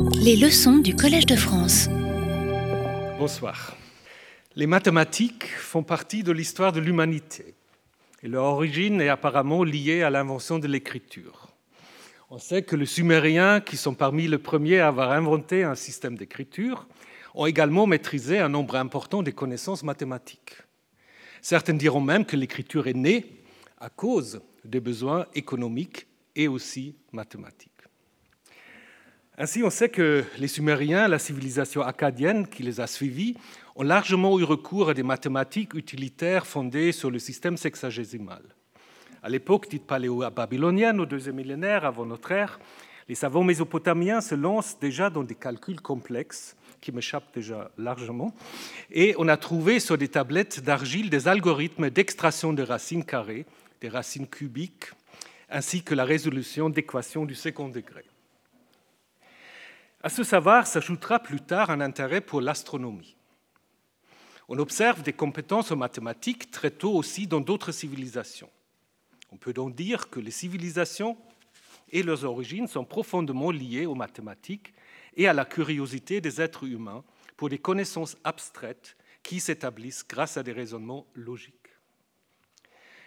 Les leçons du Collège de France. Bonsoir. Les mathématiques font partie de l'histoire de l'humanité et leur origine est apparemment liée à l'invention de l'écriture. On sait que les Sumériens, qui sont parmi les premiers à avoir inventé un système d'écriture, ont également maîtrisé un nombre important des connaissances mathématiques. Certains diront même que l'écriture est née à cause des besoins économiques et aussi mathématiques. Ainsi, on sait que les Sumériens, la civilisation acadienne qui les a suivis, ont largement eu recours à des mathématiques utilitaires fondées sur le système sexagésimal. À l'époque dite paléo-babylonienne, au deuxième millénaire avant notre ère, les savants mésopotamiens se lancent déjà dans des calculs complexes qui m'échappent déjà largement, et on a trouvé sur des tablettes d'argile des algorithmes d'extraction des racines carrées, des racines cubiques, ainsi que la résolution d'équations du second degré. À ce savoir s'ajoutera plus tard un intérêt pour l'astronomie. On observe des compétences en mathématiques très tôt aussi dans d'autres civilisations. On peut donc dire que les civilisations et leurs origines sont profondément liées aux mathématiques et à la curiosité des êtres humains pour des connaissances abstraites qui s'établissent grâce à des raisonnements logiques.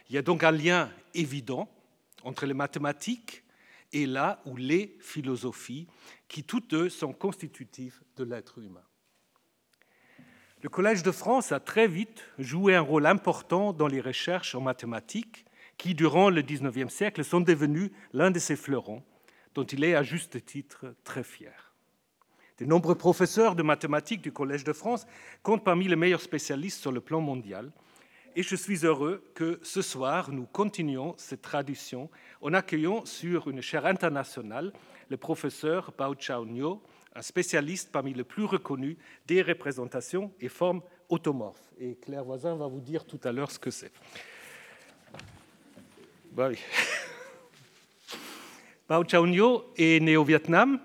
Il y a donc un lien évident entre les mathématiques et là où les philosophies, qui toutes deux sont constitutives de l'être humain. Le Collège de France a très vite joué un rôle important dans les recherches en mathématiques qui, durant le XIXe siècle, sont devenues l'un de ses fleurons, dont il est à juste titre très fier. De nombreux professeurs de mathématiques du Collège de France comptent parmi les meilleurs spécialistes sur le plan mondial, et je suis heureux que ce soir, nous continuions cette tradition en accueillant sur une chaire internationale le professeur Bao Chao Nyo, un spécialiste parmi les plus reconnus des représentations et formes automorphes. Et Claire Voisin va vous dire tout à l'heure ce que c'est. Bah. Bao Chao Nyo est né au Vietnam.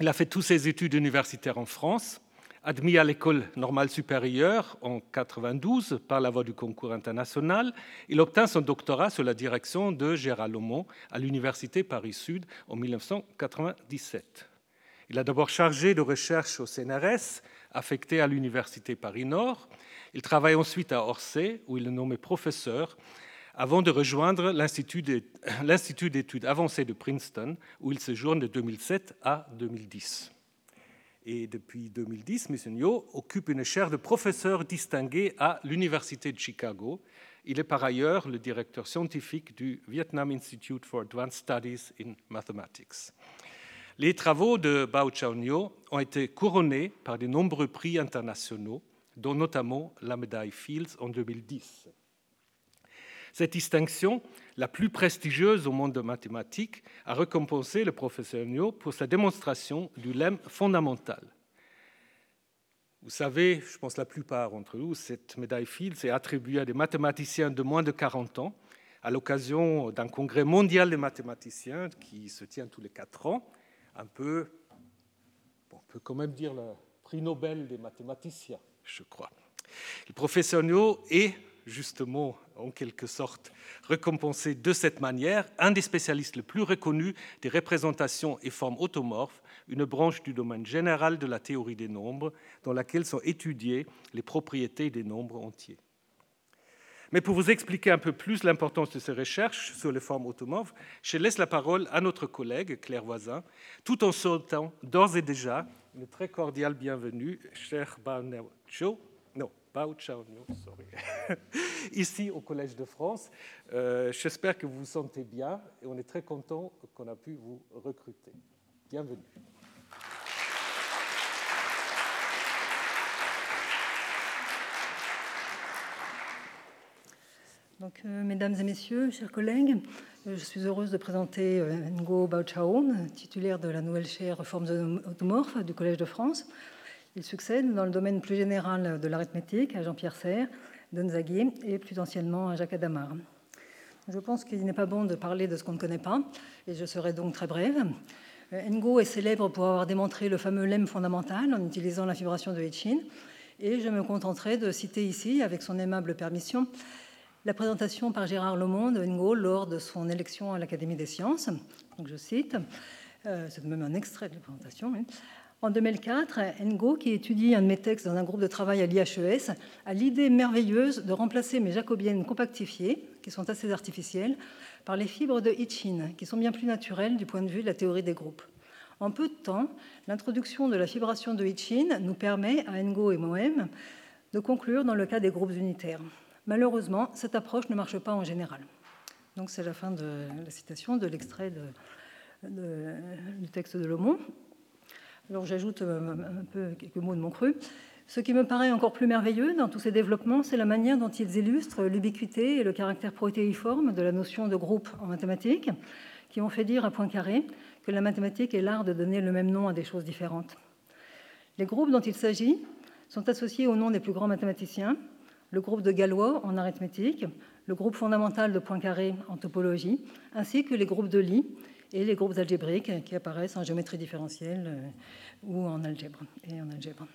Il a fait toutes ses études universitaires en France. Admis à l'école normale supérieure en 92 par la voie du concours international, il obtint son doctorat sous la direction de Gérald Lomont à l'Université Paris-Sud en 1997. Il a d'abord chargé de recherche au CNRS, affecté à l'Université Paris-Nord. Il travaille ensuite à Orsay, où il est nommé professeur, avant de rejoindre l'Institut d'études avancées de Princeton, où il séjourne de 2007 à 2010. Et depuis 2010, M. Nyo occupe une chaire de professeur distingué à l'Université de Chicago. Il est par ailleurs le directeur scientifique du Vietnam Institute for Advanced Studies in Mathematics. Les travaux de Bao Chao ont été couronnés par de nombreux prix internationaux, dont notamment la médaille Fields en 2010. Cette distinction, la plus prestigieuse au monde de mathématiques, a récompensé le professeur Nyo pour sa démonstration du lemme fondamental. Vous savez, je pense la plupart d'entre vous, cette médaille Fields est attribuée à des mathématiciens de moins de 40 ans à l'occasion d'un congrès mondial des mathématiciens qui se tient tous les quatre ans, un peu, on peut quand même dire le prix Nobel des mathématiciens, je crois. Le professeur Nyo est justement, en quelque sorte, récompensé de cette manière, un des spécialistes les plus reconnus des représentations et formes automorphes, une branche du domaine général de la théorie des nombres, dans laquelle sont étudiées les propriétés des nombres entiers. Mais pour vous expliquer un peu plus l'importance de ces recherches sur les formes automorphes, je laisse la parole à notre collègue Claire Voisin, tout en sautant d'ores et déjà une très cordiale bienvenue, cher Bao Cho, Bao Chao, sorry, ici au Collège de France. Euh, j'espère que vous vous sentez bien et on est très content qu'on a pu vous recruter. Bienvenue. Donc, euh, mesdames et messieurs, chers collègues, euh, je suis heureuse de présenter Ngo Bao titulaire de la nouvelle chaire Formes automorphes du Collège de France. Il succède dans le domaine plus général de l'arithmétique à Jean-Pierre Serre, Donzaghi et plus anciennement à Jacques Adamar. Je pense qu'il n'est pas bon de parler de ce qu'on ne connaît pas, et je serai donc très brève. Ngo est célèbre pour avoir démontré le fameux lemme fondamental en utilisant la vibration de Hitchin, et je me contenterai de citer ici, avec son aimable permission, la présentation par Gérard Lomond de Ngo lors de son élection à l'Académie des sciences. Donc je cite Euh, c'est même un extrait de la présentation. En 2004, Ngo, qui étudie un de mes textes dans un groupe de travail à l'IHES, a l'idée merveilleuse de remplacer mes jacobiennes compactifiées, qui sont assez artificielles, par les fibres de Hitchin, qui sont bien plus naturelles du point de vue de la théorie des groupes. En peu de temps, l'introduction de la fibration de Hitchin nous permet, à Ngo et Moem, de conclure dans le cas des groupes unitaires. Malheureusement, cette approche ne marche pas en général. Donc c'est la fin de la citation de l'extrait du texte de Lomont. Alors j'ajoute euh, un peu quelques mots de mon cru. Ce qui me paraît encore plus merveilleux dans tous ces développements, c'est la manière dont ils illustrent l'ubiquité et le caractère protéiforme de la notion de groupe en mathématiques, qui ont fait dire à Poincaré que la mathématique est l'art de donner le même nom à des choses différentes. Les groupes dont il s'agit sont associés au nom des plus grands mathématiciens, le groupe de Galois en arithmétique, le groupe fondamental de Poincaré en topologie, ainsi que les groupes de Lie et les groupes algébriques qui apparaissent en géométrie différentielle euh, ou en algèbre et en algèbre.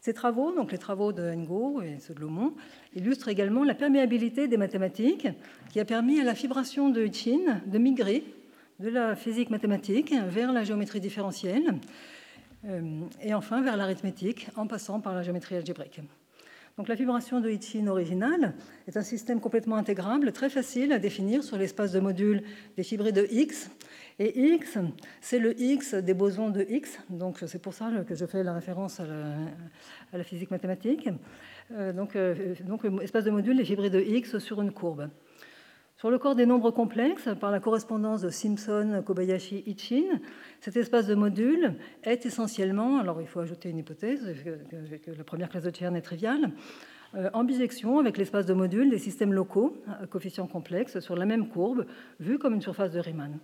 Ces travaux, donc les travaux de Ngo et ceux de Lomont, illustrent également la perméabilité des mathématiques qui a permis à la fibration de Hitchin de migrer de la physique mathématique vers la géométrie différentielle euh, et enfin vers l'arithmétique en passant par la géométrie algébrique. Donc la fibration de Hitchin originale est un système complètement intégrable, très facile à définir sur l'espace de modules des fibrés de X. Et X, c'est le X des bosons de X, donc c'est pour ça que je fais la référence à la, physique mathématique. Euh, donc, euh, donc l'espace de modules des fibrés de X sur une courbe. Sur le corps des nombres complexes, par la correspondance de Simpson, Kobayashi, Hitchin, cet espace de modules est essentiellement, alors il faut ajouter une hypothèse, que, la première classe de Chern est triviale, euh, en bisection avec l'espace de modules des systèmes locaux à coefficients complexes sur la même courbe, vue comme une surface de Riemann.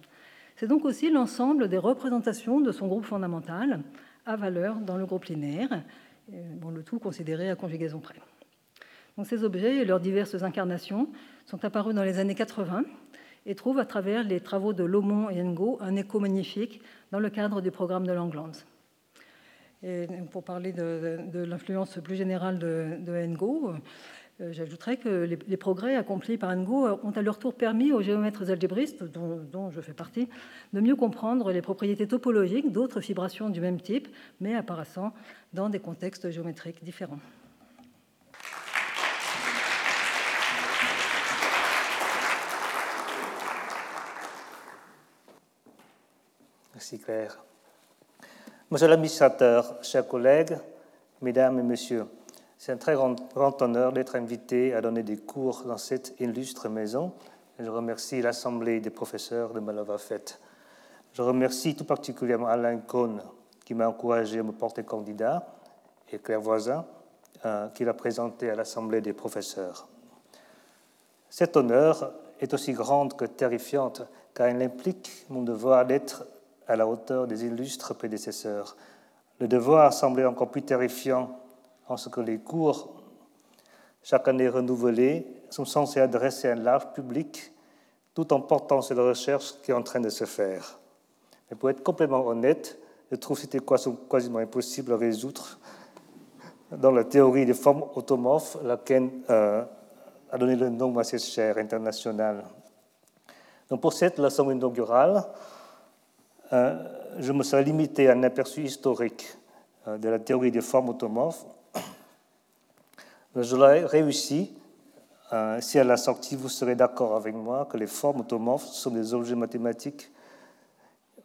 C'est donc aussi l'ensemble des représentations de son groupe fondamental à valeur dans le groupe linéaire, le tout considéré à conjugaison près. Ces objets et leurs diverses incarnations sont apparus dans les années 80 et trouvent à travers les travaux de Lomont et Ngo un écho magnifique dans le cadre du programme de Langlands. Et pour parler de, l'influence plus générale de, Ngo, euh, j'ajouterais que les, progrès accomplis par Ngo ont à leur tour permis aux géomètres algébristes, dont, je fais partie, de mieux comprendre les propriétés topologiques d'autres fibrations du même type, mais apparaissant dans des contextes géométriques différents. Merci Claire. Monsieur l'administrateur, chers collègues, mesdames et messieurs, c'est un très grand, honneur d'être invité à donner des cours dans cette illustre maison. je remercie l'Assemblée des professeurs de me fait. Je remercie tout particulièrement Alain Cohn qui m'a encouragé à me porter candidat et Claire Voisin euh, qui l'a présenté à l'Assemblée des professeurs. Cet honneur est aussi grande que terrifiante car il implique mon devoir d'être à la hauteur des illustres prédécesseurs. Le devoir semblait encore plus terrifiant en ce que les cours, chaque année renouvelés, sont censés adresser un large public tout en portant sur la recherche qui est en train de se faire. Mais pour être complètement honnête, je trouve que équation quasiment impossible à résoudre dans la théorie des formes automorphes, laquelle euh, a donné le nom à cette chaire internationale. Donc pour cette leçon inaugurale, je me serais limité à un aperçu historique euh, de la théorie des formes automorphes. Je l'ai réussi euh, si à la sortie vous serez d'accord avec moi que les formes automorphes sont des objets mathématiques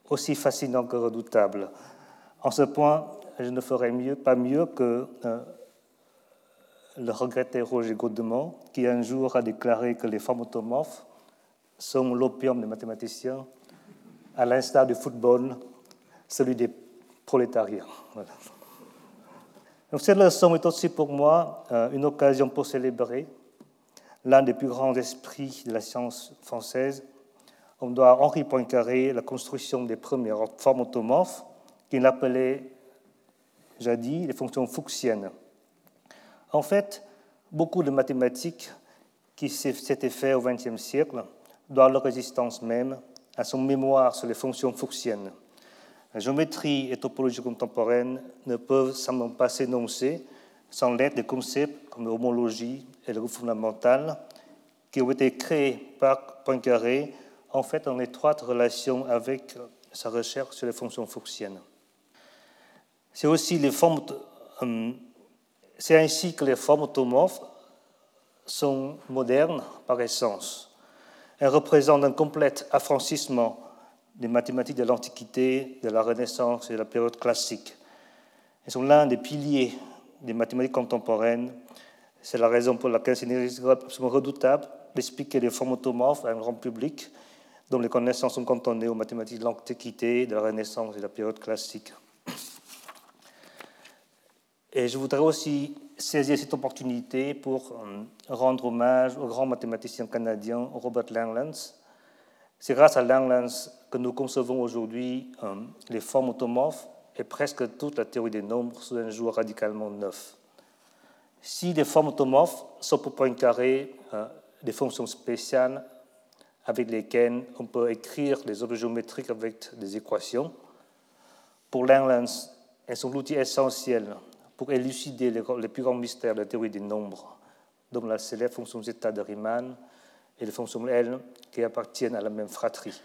aussi fascinants que redoutables. En ce point, je ne ferai pas mieux que le regretté Roger Godemont, qui un jour a déclaré que les formes automorphes sont l'opium des mathématiciens à l'instar du football, celui des prolétariats. Donc cette leçon est aussi pour moi euh, une occasion pour célébrer l'un des plus grands esprits de la science française. On doit à Henri Poincaré la construction des premières formes automorphes qu'il appelait jadis les fonctions fuchsiennes. En fait, beaucoup de mathématiques qui s'étaient faites au XXe siècle doivent leur existence même à son mémoire sur les fonctions fuchsiennes. La géométrie et topologie contemporaine ne peuvent simplement pas s'énoncer sans l'aide des concepts comme l'homologie et le groupe fondamental qui ont été créés par Poincaré en fait en étroite relation avec sa recherche sur les fonctions fuchsiennes. C'est aussi les formes, euh, c'est ainsi que les formes automorphes sont modernes par essence. Elles représentent un complet affranchissement des mathématiques de l'Antiquité, de la Renaissance et de la période classique. Elles sont l'un des piliers des mathématiques contemporaines. C'est la raison pour laquelle c'est absolument redoutable d'expliquer les formes automorphes à un grand public dont les connaissances sont cantonnées aux mathématiques de l'Antiquité, de la Renaissance et de la période classique. Et je voudrais aussi saisir cette opportunité pour euh, rendre hommage au grand mathématicien canadien Robert Langlands. C'est grâce à Langlands que nous concevons aujourd'hui euh, les formes automorphes et presque toute la théorie des nombres sous un jour radicalement neuf. Si les formes automorphes sont pour Poincaré euh, des fonctions spéciales avec lesquelles on peut écrire des objets géométriques avec des équations, pour Langlands, elles sont l'outil essentiel pour élucider les, plus grands mystères de la théorie des nombres, dont la célèbre fonction zeta de Riemann et les fonctions L qui appartiennent à la même fratrie.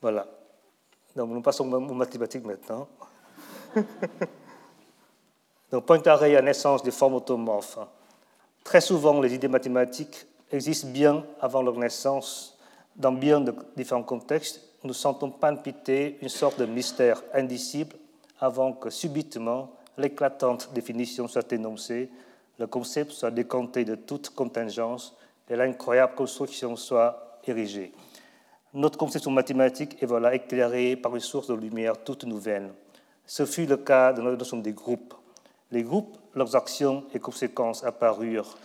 Voilà. Donc nous passons aux mathématiques maintenant. Donc Poincaré à naissance des formes automorphes. Très souvent, les idées mathématiques existent bien avant leur naissance. Dans bien de différents contextes, nous sentons palpiter une sorte de mystère indicible avant que subitement l'éclatante définition soit énoncée, le concept soit décompté de toute contingence et l'incroyable construction soit érigée. Notre conception mathématique est voilà éclairée par une source de lumière toute nouvelle. Ce fut le cas de notre notion des groupes. Les groupes, leurs actions et conséquences apparurent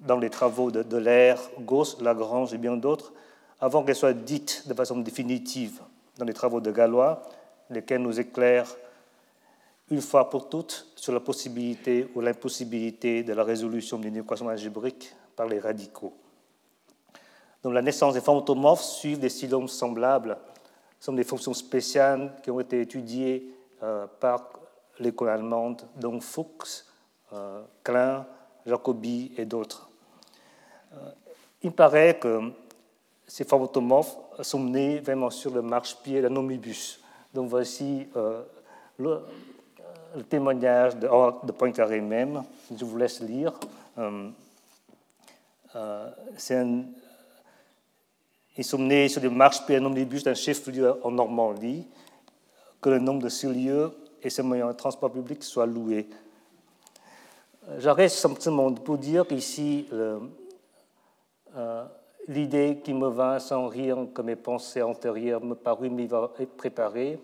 dans les travaux de Delair, Gauss, Lagrange et bien d'autres, avant qu'elles soient dites de façon définitive dans les travaux de Galois, lesquels nous éclairent une fois pour toutes sur la possibilité ou l'impossibilité de la résolution d'une équation algébrique par les radicaux. Donc la naissance des formes automorphes suivent des stylomes semblables, ce sont des fonctions spéciales qui ont été étudiées euh, par l'école allemande, dont Fuchs, euh, Klein, Jacobi et d'autres. Euh, il paraît que ces formes automorphes sont nées vraiment sur le marche-pied d'un omnibus. Donc voici le, le témoignage de, de Poincaré même, je vous laisse lire. Euh, euh, ils sont nés sur des marches puis un omnibus d'un chef-lieu en Normandie, que le nombre de ce lieu et ses moyens de transport public soient loués. J'arrête simplement pour dire qu'ici, euh, l'idée qui me vint sans rien que mes pensées antérieures me parut m'y préparer,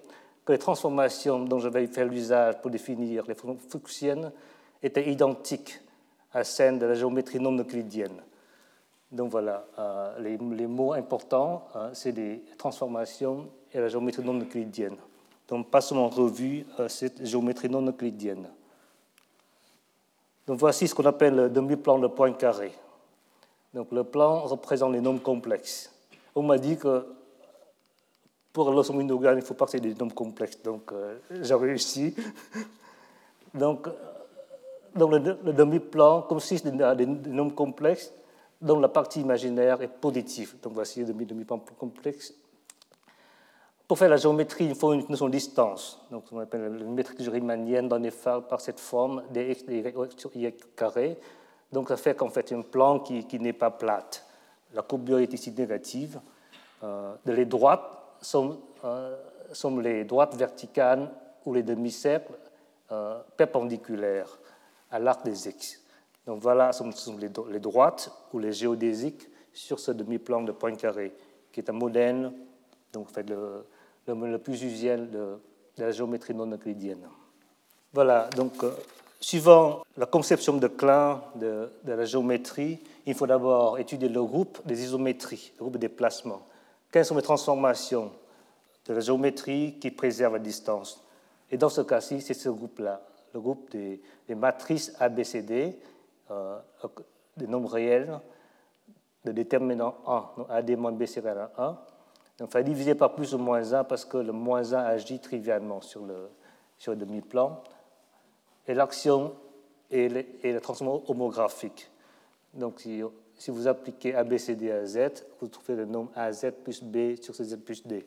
les transformations dont j'avais fait l'usage pour définir les fonctions fuchsiennes étaient identiques à celles de la géométrie non euclidienne. Donc voilà, euh, les, mots importants, hein, c'est les transformations et la géométrie non euclidienne. Donc passons en revue euh, cette géométrie non euclidienne. Donc voici ce qu'on appelle le demi-plan de Poincaré. Donc le plan représente les nombres complexes. On m'a dit que pour l'ensemble il ne faut pas que c'est des nombres complexes. Donc, euh, j'ai réussi. donc, donc, le, demi-plan consiste à des, nombres complexes dont la partie imaginaire est positive. Donc, voici le demi-plan complexe. Pour faire la géométrie, il faut une notion de distance. Donc, on appelle la métrique riemannienne donnée par cette forme des x, des y sur y. Donc, ça fait qu'en fait, un plan qui, qui n'est pas plate. La courbure est ici négative. Euh, de les droites, sont, euh, les droites verticales ou les demi-cercles euh, perpendiculaires à l'arc des X. Donc voilà, ce sont les, droites ou les géodésiques sur ce demi-plan de Poincaré, qui est un modèle donc, fait, le, le, plus usuel de, la géométrie non euclidienne. Voilà, donc euh, suivant la conception de Klein de, de, la géométrie, il faut d'abord étudier le groupe des isométries, le groupe des placements. Quelles sont les transformations de la géométrie qui préserve la distance? Et dans ce cas-ci, c'est ce groupe-là, le groupe des, matrices ABCD, euh, des nombres réels, de déterminant 1, donc AD moins B c'est 1. Donc il faut diviser par plus ou moins 1 parce que le moins 1 agit trivialement sur le, sur le demi-plan. Et l'action est la transformation homographique. Donc si vous appliquez ABCD à Z, vous trouvez le nombre AZ plus B sur Z plus D.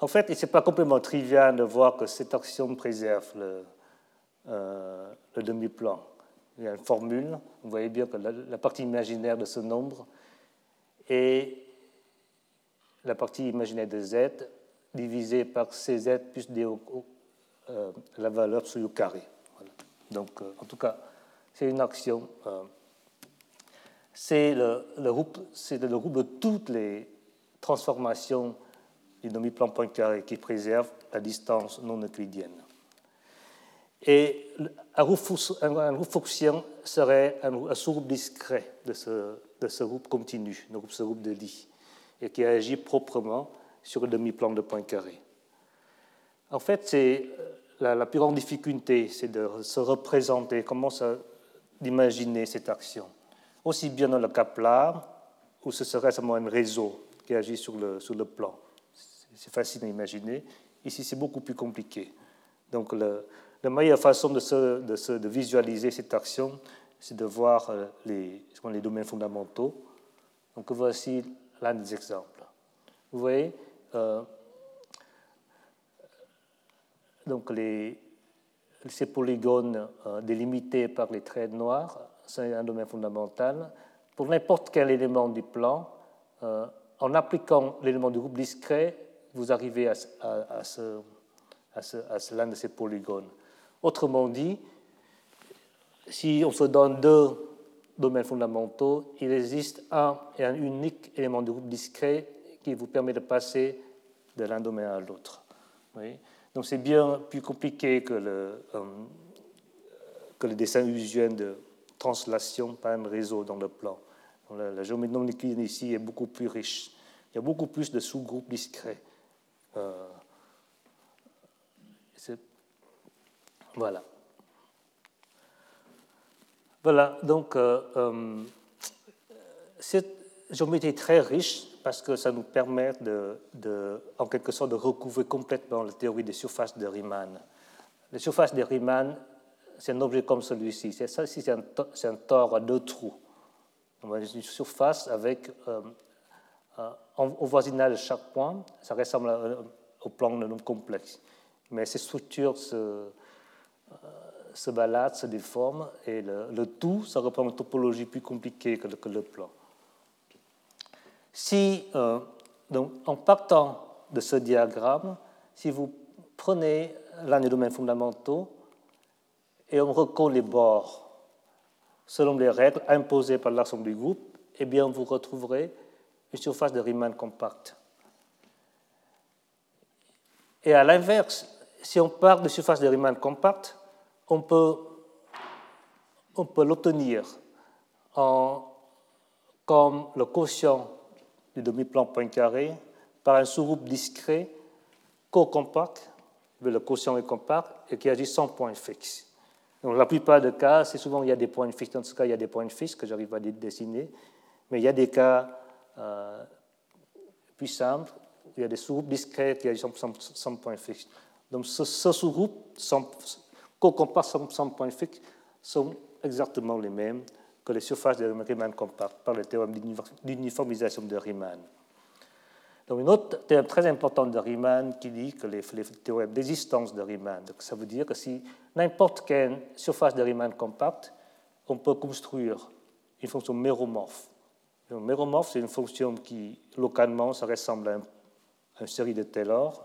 en fait, ce n'est pas complètement trivial de voir que cette action préserve le, euh, le demi-plan. Il y a une formule, vous voyez bien que la, partie imaginaire de ce nombre est la partie imaginaire de z divisée par cz plus d euh, la valeur sur u carré. Donc, euh, en tout cas, c'est une action. C'est le, groupe, de toutes les transformations du demi-plan point carré qui préserve la distance non euclidienne. Et un groupe, un serait un, sous-groupe discret de ce, groupe continu, ce groupe de Lie, et qui agit proprement sur le demi-plan de point carré. En fait, c'est la, la, plus grande difficulté, c'est de se représenter, comment d'imaginer cette action. Aussi bien dans le cas plat, où ce serait seulement un réseau qui agit sur le, sur le plan. C'est facile à imaginer. Ici, c'est beaucoup plus compliqué. Donc, la meilleure façon de, de, visualiser cette action, c'est de voir euh, les, les domaines fondamentaux. Donc voici l'un des exemples. Vous voyez, euh, donc les, ces polygones euh, délimités par les traits noirs, c'est un domaine fondamental. Pour n'importe quel élément du plan, en appliquant l'élément du groupe discret, vous arrivez à, à, à, ce, à l'un de ces polygones. Autrement dit, si on se donne deux domaines fondamentaux, il existe un et un unique élément de groupe discret qui vous permet de passer de l'un domaine à l'autre. Donc c'est bien plus compliqué que le, euh, que le dessin usuel de translation par un réseau dans le plan. la, géométrie non liquide ici est beaucoup plus riche. Il y a beaucoup plus de sous-groupes discrets. Euh, Voilà. Voilà, donc euh, euh, cette géométrie est très riche parce que ça nous permet de, en quelque sorte de recouvrir complètement la théorie des surfaces de Riemann. Les surfaces de Riemann, c'est un objet comme celui-ci. C'est ça, c'est un, un tore à deux trous. Une surface avec, euh, au voisinage de chaque point, ça ressemble au plan de nombre complexe. Mais ces structures se, se balade, se déforme, et le, tout, ça reprend une topologie plus compliquée que le, plan. Si, euh, donc, en partant de ce diagramme, si vous prenez l'un des domaines fondamentaux et on recolle les bords selon les règles imposées par l'ensemble du groupe, eh bien, vous retrouverez une surface de Riemann compacte. Et à l'inverse, si on part de surface de Riemann compacte, on peut, on peut l'obtenir comme le quotient du demi-plan point carré par un sous-groupe discret co-compact, le quotient est compact et qui agit sans point fixe. Donc, la plupart des cas, c'est souvent il y a des points fixes. Dans ce cas, il y a des points fixes que j'arrive à dessiner. Mais il y a des cas euh, plus simples. Il y a des sous-groupes discrets qui agissent sans, sans, point fixe. Donc, ce, sous-groupe qu'on compare sans point fixe sont exactement les mêmes que les surfaces de Riemann compactes par le théorème d'uniformisation de Riemann. Donc, une autre théorème très important de Riemann qui dit que les, théorèmes d'existence de Riemann, donc ça veut dire que si n'importe quelle surface de Riemann compacte, on peut construire une fonction méromorphe. Une méromorphe, c'est une fonction qui, localement, ça ressemble à une série de Taylor.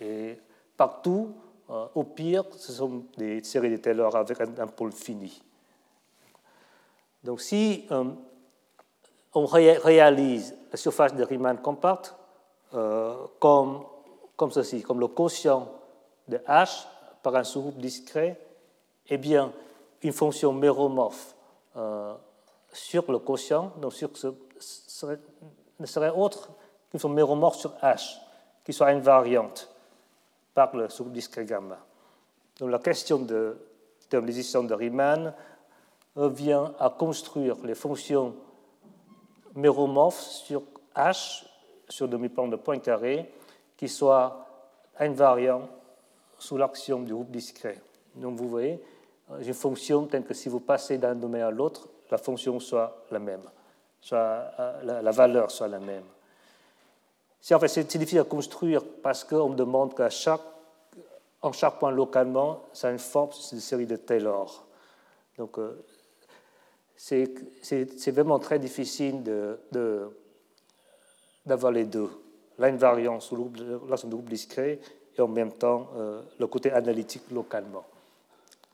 Et partout, euh, au pire, ce sont des séries de Taylor avec un, pôle fini. Donc si euh, on réalise la surface de Riemann compacte euh, comme, comme ceci, comme le quotient de H par un sous-groupe discret, eh bien, une fonction méromorphe sur le quotient, donc sur ce, ne serait autre qu'une fonction méromorphe sur H, qui soit invariante par le sous-discret gamma. Donc la question de l'existence de Riemann revient à construire les fonctions méromorphes sur H, sur demi-plan de point carré, qui soient invariants sous l'action du groupe discret. Donc vous voyez, une fonction telle que si vous passez d'un domaine à l'autre, la fonction soit la même, soit, euh, la valeur soit la même. C'est en fait difficile à construire parce qu'on me demande qu'à chaque, en chaque point localement, ça a une forme de série de Taylor. Donc euh, c'est vraiment très difficile de, les deux. L'invariance ou l'ensemble de groupe discret et en même temps euh, le côté analytique localement.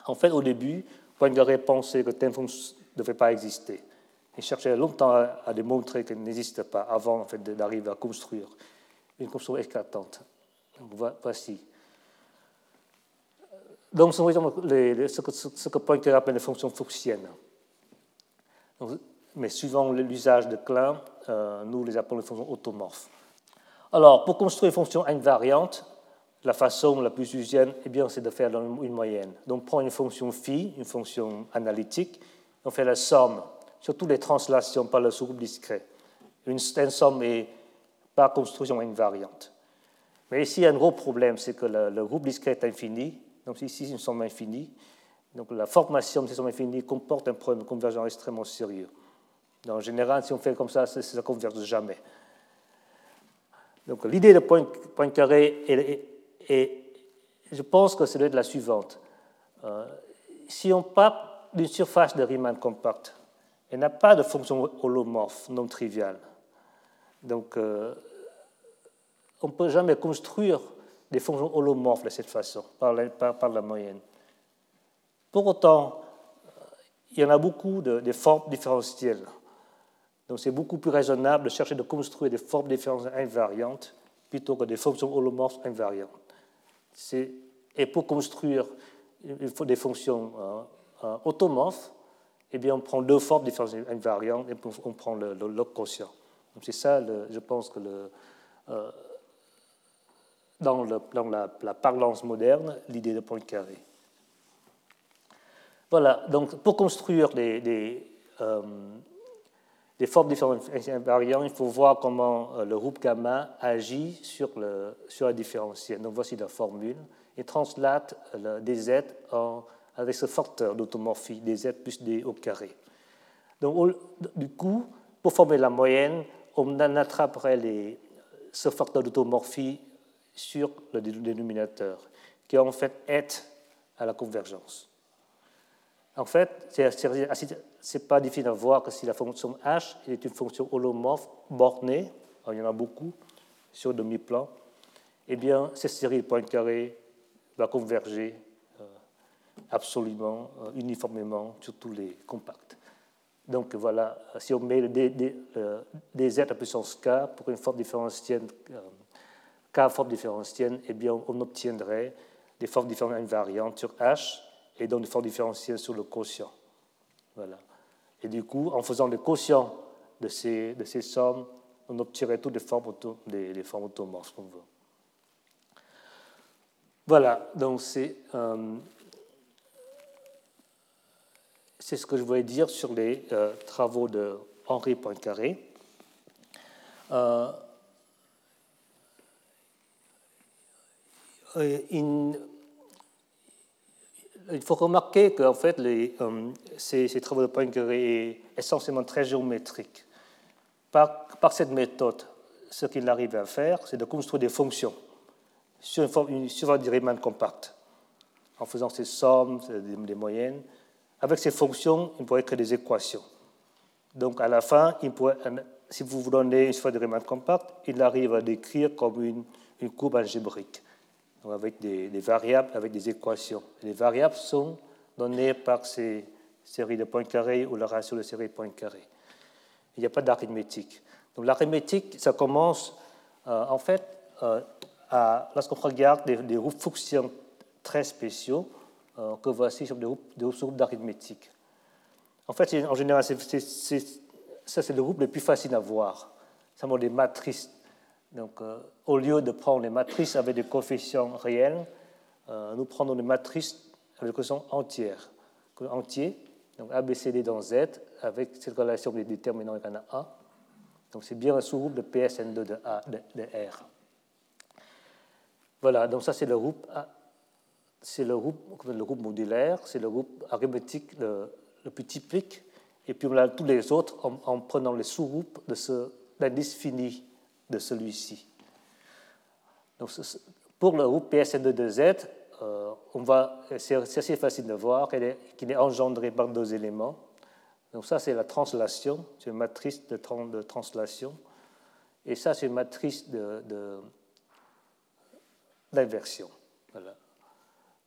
En fait, au début, Poincaré pensait que fonction ne devait pas exister. Il cherchait longtemps à, démontrer qu'elle n'existe pas avant en fait, d'arriver à construire une construction éclatante. Voici. Donc, ce, que, ce Poincaré appelle les fonctions fuchsiennes. Mais suivant l'usage de Klein, euh, nous les appelons les fonctions automorphes. Alors, pour construire une fonction invariante, la façon la plus usuelle, eh bien, c'est de faire une moyenne. Donc, on prend une fonction phi, une fonction analytique, on fait la somme sur toutes les translations par le sous-groupe discret. Une, somme est par construction invariante. Mais ici, il y a un gros problème, c'est que le, groupe discret est infini. Donc, ici, c'est une somme infinie. Donc, la formation de ces sommes infinies comporte un problème de convergence extrêmement sérieux. En général, si on fait comme ça, ça ne converge jamais. Donc, l'idée de carré est et je pense que c'est la suivante. Euh, si on part d'une surface de Riemann compacte, elle n'a pas de fonction holomorphe non triviale. Donc, euh, on ne peut jamais construire des fonctions holomorphes de cette façon, par la, moyenne. Pour autant, il y en a beaucoup de, de formes différentielles. Donc, c'est beaucoup plus raisonnable de chercher de construire des formes différentielles invariantes plutôt que des fonctions holomorphes invariantes. Et pour construire des fonctions euh, euh, automorphes, eh bien, on prend deux formes différentielles invariantes et on prend le, le, quotient. C'est ça, je pense que le, euh, dans, la, parlance moderne, l'idée de point carré. Voilà, donc pour construire des, des formes différentielles invariantes, il faut voir comment euh, le groupe gamma agit sur, le, sur la différentielle. Donc voici la formule. et translate le dz en, avec ce facteur d'automorphie, dz plus d au carré. Donc du coup, pour former la moyenne, on attraperait ce facteur d'automorphie sur le dénominateur, qui en fait est à la convergence. En fait, ce n'est pas difficile à voir que si la fonction h est une fonction holomorphe bornée, il y en a beaucoup sur demi-plan, eh bien, cette série de points carrés va converger euh, absolument, euh, uniformément sur tous les compacts. Donc voilà, si on met des z à puissance k pour une forme différentielle, euh, k forme différentielle, eh bien, on obtiendrait des formes différentielles invariantes sur h et donc des formes différentielles sur le quotient. Voilà. Et du coup, en faisant le quotient de ces, de ces sommes, on obtiendrait toutes les formes, auto, les, formes automorphes qu'on veut. Voilà, donc c'est euh, c'est ce que je voulais dire sur les euh, travaux de Henri Poincaré. Euh, il faut remarquer qu'en fait, euh, ces, travaux de Poincaré sont essentiellement très géométriques. Par, cette méthode, ce qu'il arrive à faire, c'est de construire des fonctions sur une, forme, sur un Riemann compact, en faisant ces sommes, des, moyennes. Avec ces fonctions, il pourrait créer des équations. Donc, à la fin, si vous vous donnez une forme de Riemann compact, il arrive à décrire comme une, une courbe algébrique avec des, variables, avec des équations. Les variables sont données par ces séries de points carrés ou le ratio de séries de points carrés. Il n'y a pas d'arithmétique. Donc l'arithmétique, ça commence euh, en fait euh, lorsqu'on regarde des, groupes functions très spéciaux euh, que voici sur des groupes, des groupes d'arithmétique. En fait, en général, ça c'est le groupe le plus facile à voir. C'est des matrices donc, euh, au lieu de prendre les matrices avec des coefficients réels, euh, nous prenons des matrices avec des coefficients entières, entiers, donc ABCD dans Z, avec cette relation des déterminants égale à A. Donc, c'est bien un sous-groupe de PSN2 de, A, de, R. Voilà, donc ça, c'est le groupe c'est le groupe, le groupe modulaire, c'est le groupe arithmétique le, plus typique. Et puis on a tous les autres en, prenant les sous-groupes de ce d'indice fini de celui-ci. Donc, pour le groupe PSN2Z, euh, on va, c'est assez facile de voir qu'il est, engendré par deux éléments. Donc ça, c'est la translation, c'est une matrice de, de, translation. Et ça, c'est une matrice d'inversion. Voilà.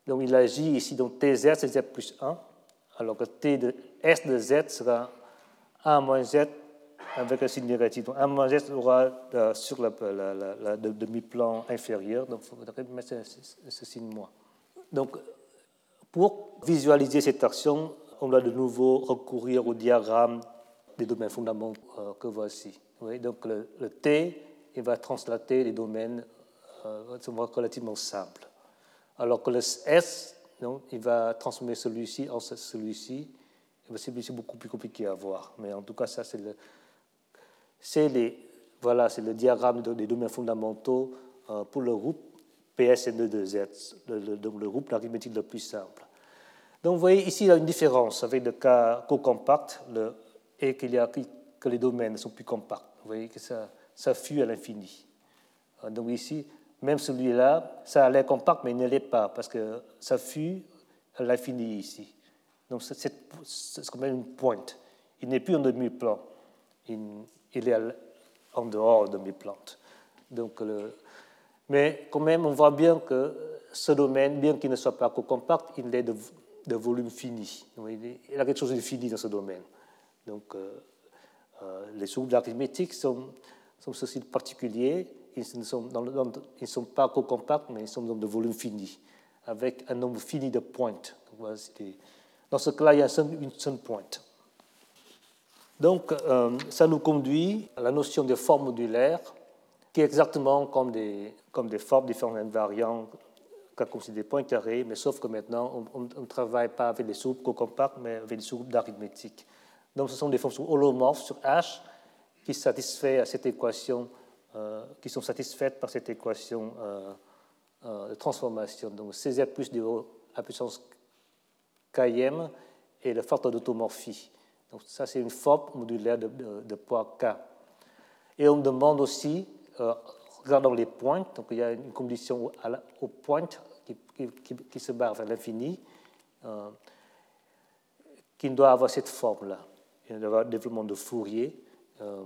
Donc il agit ici, donc TZ, c'est Z plus 1, alors que T de S de Z sera 1 moins Z avec un signe négatif. Donc 1 moins Z aura euh, sur la, demi-plan inférieur, donc il faudrait mettre ce, signe moins. Donc pour visualiser cette action, on va de nouveau recourir au diagramme des domaines fondamentaux euh, que voici. donc le, T il va translater les domaines euh, relativement simples. Alors que le S, donc, il va transformer celui-ci en celui-ci. C'est beaucoup plus compliqué à voir. Mais en tout cas, ça, c'est le, c'est voilà, le diagramme des domaines fondamentaux euh, pour le groupe PSN2Z, le, groupe l'arithmétique le plus simple. Donc vous voyez ici, il y a une différence avec le cas co-compact et qu'il y a, que les domaines sont plus compacts. Vous voyez que ça, ça fuit à l'infini. Euh, donc ici, même celui-là, ça a l'air compact, mais il ne l'est pas, parce que ça fuit à l'infini ici. Donc c'est ce qu'on appelle une pointe. Il n'est plus en demi-plan. Il est en dehors de mes plantes. Donc, mais quand même, on voit bien que ce domaine, bien qu'il ne soit pas compact, il est de, volume fini. Il y a quelque chose de fini dans ce domaine. Donc, euh, euh, les groupes arithmétiques sont, sont ceci particuliers. Ils ne sont, pas co-compacts, mais ils sont de volume fini, avec un nombre fini de pointes. Dans ce cas-là, il y a une seule pointe. Donc, euh, ça nous conduit à la notion de forme modulaire, qui est exactement comme des, comme des formes différentes invariants comme des points carrés, mais sauf que maintenant, on ne travaille pas avec des groupes co-compacts, mais avec des groupes d'arithmétique. Donc, ce sont des fonctions holomorphes sur H qui, euh, sont satisfaites par cette équation euh, de transformation. Donc, CZ plus de à puissance km et le facteur d'automorphie. Donc ça, c'est une forme modulaire de, poids k. Et on demande aussi, euh, regardons les pointes, donc il y a une condition aux pointes qui, se barre vers l'infini, euh, qui doit avoir cette forme-là. Il doit y avoir un développement de Fourier euh,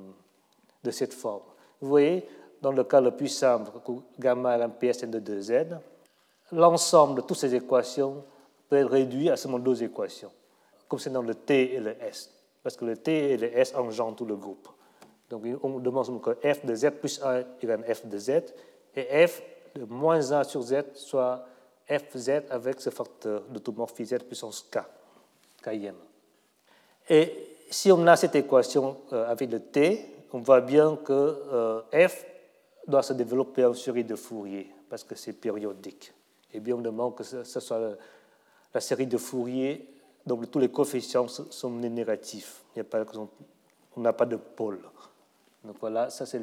de cette forme. Vous voyez, dans le cas le plus simple, gamma PSN de 2Z, l'ensemble de toutes ces équations peut être réduit à seulement deux équations concernant le T et le S, parce que le T et le S engendrent tout le groupe. Donc on demande que f de z plus 1 égale f de z, et f de moins 1 sur z soit fz avec ce facteur d'automorphie z puissance k, km. Et si on a cette équation euh, avec le t, on voit bien que euh, f doit se développer en série de Fourier, parce que c'est périodique. Et bien on demande que ce, soit la série de Fourier donc tous les coefficients sont négatifs. On n'a pas de pôle. Donc voilà, ça c'est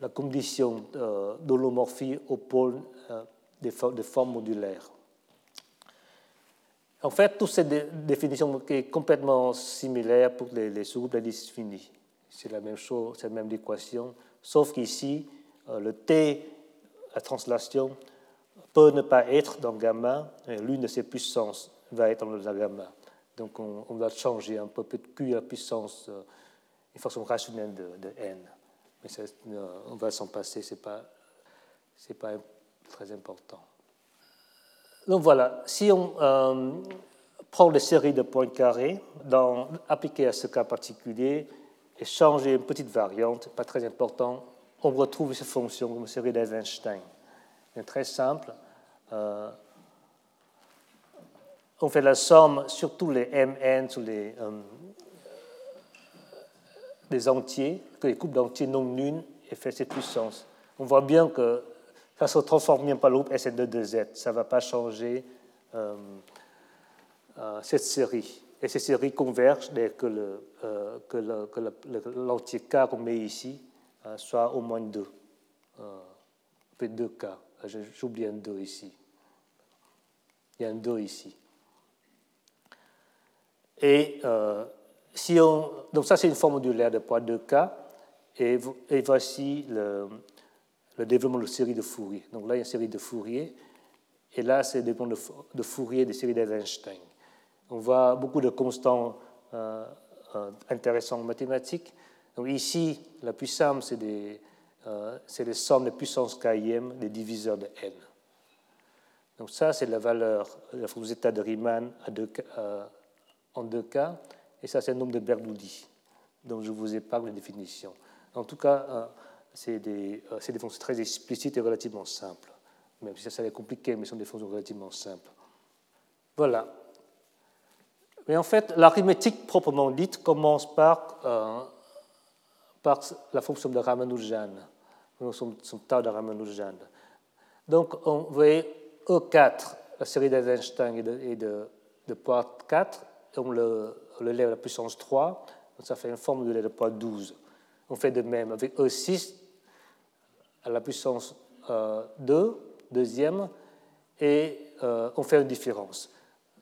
la condition euh, d'holomorphie au pôle euh, des, formes modulaires. En fait, toutes ces définitions sont complètement similaires pour les, sous-groupes liste finie. C'est la même chose, c'est la même équation, sauf qu'ici, euh, le T, la translation, peut ne pas être dans gamma, l'une de ses puissances va être dans le gamma. Donc on, va changer un peu Q à puissance, euh, une façon rationnelle de, n. Mais euh, on va s'en passer, ce n'est pas, pas très important. Donc voilà, si on euh, prend les séries de points carrés, dans, appliquées à ce cas particulier, et changer une petite variante, pas très important, on retrouve cette fonction comme série d'Eisenstein. C'est très simple on fait la somme sur tous les mn, sur les, euh, entiers, que les couples d'entiers non nuls et fait cette puissance. On voit bien que ça se transforme bien par le groupe SN2Z. Ça ne va pas changer euh, euh, cette série. Et ces séries convergent dès que, le, que, l'entier K qu'on met ici soit au moins 2. fait 2K. J'oublie un 2 ici. Il y a un 2 ici. Et euh, si on, donc ça, c'est une forme modulaire de poids 2K. Et, voici le, développement de séries de Fourier. Donc là, il y a une série de Fourier, et là, c'est le développement de Fourier des séries d'Eisenstein. On voit beaucoup de constants euh, euh, intéressants en mathématiques. Donc ici, la puissance, c'est des, euh, les sommes de puissance km des diviseurs de n. Donc ça, c'est la valeur de la fonction zeta de Riemann à deux, en deux cas, et ça, c'est le nombre de Bernoulli, dont je vous épargne la définition. En tout cas, c'est des, des, fonctions très explicites et relativement simples. Même si ça, ça compliqué, mais ce sont des fonctions relativement simples. Voilà. Mais en fait, l'arithmétique proprement dite commence par, euh, par la fonction de Ramanujan, son tau de Ramanujan. Donc, on voyez E4, la série d'Eisenstein et de, et de, de poids 4, on le, le lève à la puissance 3, donc ça fait une forme de poids 12. On fait de même avec E6 à la puissance 2, euh, deuxième, et euh, on fait une différence.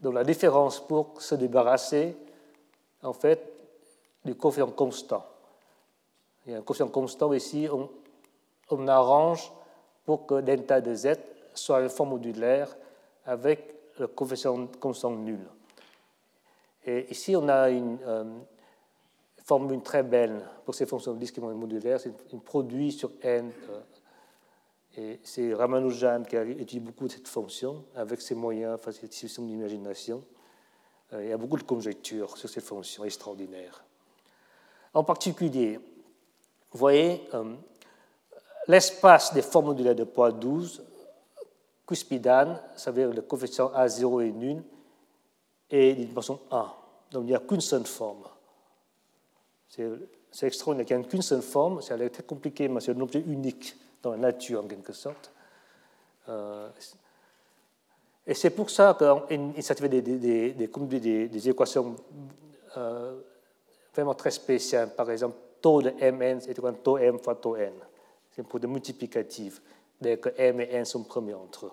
Donc la différence pour se débarrasser, en fait, du coefficient constant. Il y a un coefficient constant ici, on, on arrange pour que delta de z soit une forme modulaire avec le coefficient constant nul. Et ici, on a une euh, formule très belle pour ces fonctions discrètement modulaires. C'est un produit sur n euh, et c'est Ramanujan qui a étudié beaucoup de cette fonction avec ses moyens, enfin, cette système d'imagination. Euh, il y a beaucoup de conjectures sur ces fonctions extraordinaires. En particulier, vous voyez, euh, l'espace des formes modulaires de poids 12, cuspidane, ça veut dire le coefficient A0 est nul, et d'une dimension 1. Donc il n'y a qu'une seule forme. C'est extraordinaire. Il n'y a qu'une seule forme, l'air très compliqué, mais c'est un objet unique dans la nature en quelque sorte. Euh, et c'est pour ça qu'il s'est des, des, des, des, équations euh, vraiment très spéciales. Par exemple, taux de mn est égal à taux m fois taux n. C'est pour des multiplicatives, dès que m et n sont premiers entre eux.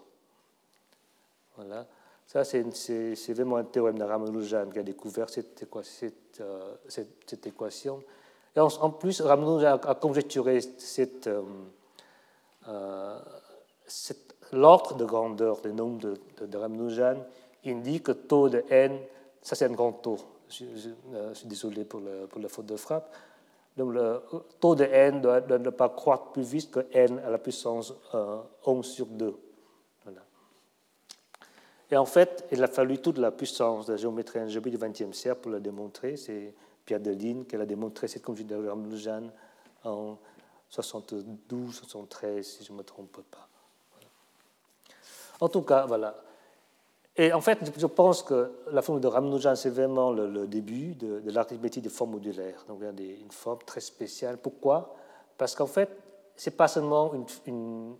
Voilà. Ça, c'est vraiment un théorème de Ramanujan qui a découvert cette, euh, équation. Et en, plus, Ramanujan a, conjecturé cette, euh, l'ordre de grandeur des nombres de, de, Ramanujan indique que taux de n, ça c'est un grand taux. Je, euh, suis désolé pour, la faute de frappe. Donc le taux de n doit, ne pas croître plus vite que n à la puissance 11 euh, sur 2. Et en fait, il a fallu toute la puissance de la géométrie algébrique du XXe siècle pour le démontrer. C'est Pierre Deline qui a démontré cette conjugation de Ramanujan en 72, 73, si je ne me trompe pas. En tout cas, voilà. Et en fait, je pense que la forme de Ramanujan, c'est vraiment le, début de, de l'arithmétique des formes modulaires. Donc, il une forme très spéciale. Pourquoi? Parce qu'en fait, ce n'est pas seulement une,